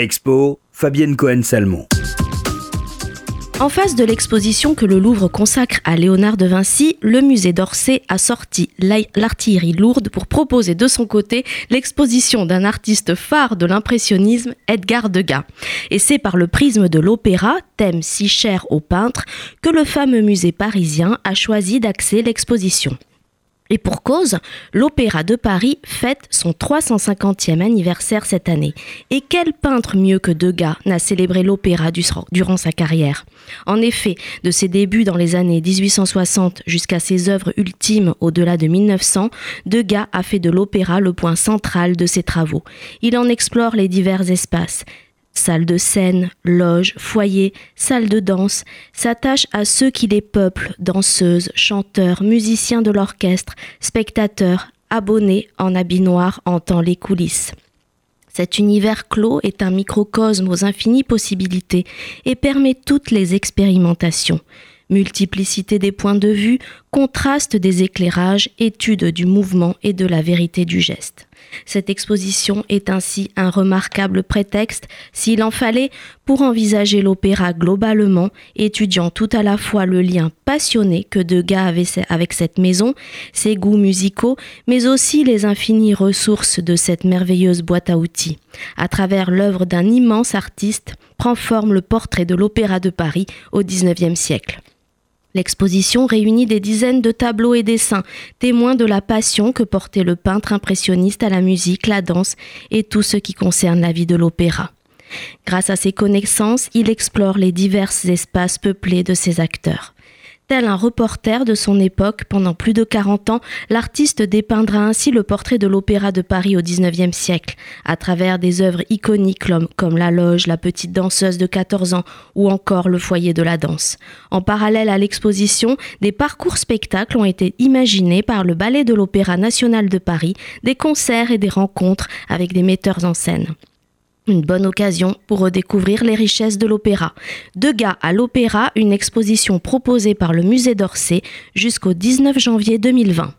Expo, Fabienne Cohen-Salmon. En face de l'exposition que le Louvre consacre à Léonard de Vinci, le musée d'Orsay a sorti l'artillerie lourde pour proposer de son côté l'exposition d'un artiste phare de l'impressionnisme, Edgar Degas. Et c'est par le prisme de l'opéra, thème si cher aux peintres, que le fameux musée parisien a choisi d'axer l'exposition. Et pour cause, l'Opéra de Paris fête son 350e anniversaire cette année. Et quel peintre mieux que Degas n'a célébré l'opéra durant sa carrière? En effet, de ses débuts dans les années 1860 jusqu'à ses œuvres ultimes au-delà de 1900, Degas a fait de l'opéra le point central de ses travaux. Il en explore les divers espaces salle de scène, loge, foyer, salle de danse, s'attache à ceux qui les peuplent, danseuses, chanteurs, musiciens de l'orchestre, spectateurs, abonnés en habit noir entend les coulisses. Cet univers clos est un microcosme aux infinies possibilités et permet toutes les expérimentations. Multiplicité des points de vue, contraste des éclairages, étude du mouvement et de la vérité du geste. Cette exposition est ainsi un remarquable prétexte, s'il en fallait, pour envisager l'opéra globalement, étudiant tout à la fois le lien passionné que Degas avait avec cette maison, ses goûts musicaux, mais aussi les infinies ressources de cette merveilleuse boîte à outils. À travers l'œuvre d'un immense artiste, prend forme le portrait de l'Opéra de Paris au XIXe siècle. L'exposition réunit des dizaines de tableaux et dessins, témoins de la passion que portait le peintre impressionniste à la musique, la danse et tout ce qui concerne la vie de l'opéra. Grâce à ses connaissances, il explore les divers espaces peuplés de ses acteurs. Tel un reporter de son époque, pendant plus de 40 ans, l'artiste dépeindra ainsi le portrait de l'opéra de Paris au XIXe siècle, à travers des œuvres iconiques comme La Loge, La Petite Danseuse de 14 ans ou encore Le Foyer de la Danse. En parallèle à l'exposition, des parcours spectacles ont été imaginés par le Ballet de l'Opéra national de Paris, des concerts et des rencontres avec des metteurs en scène. Une bonne occasion pour redécouvrir les richesses de l'opéra. Degas à l'opéra, une exposition proposée par le musée d'Orsay jusqu'au 19 janvier 2020.